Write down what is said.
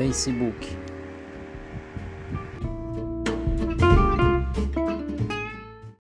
Facebook.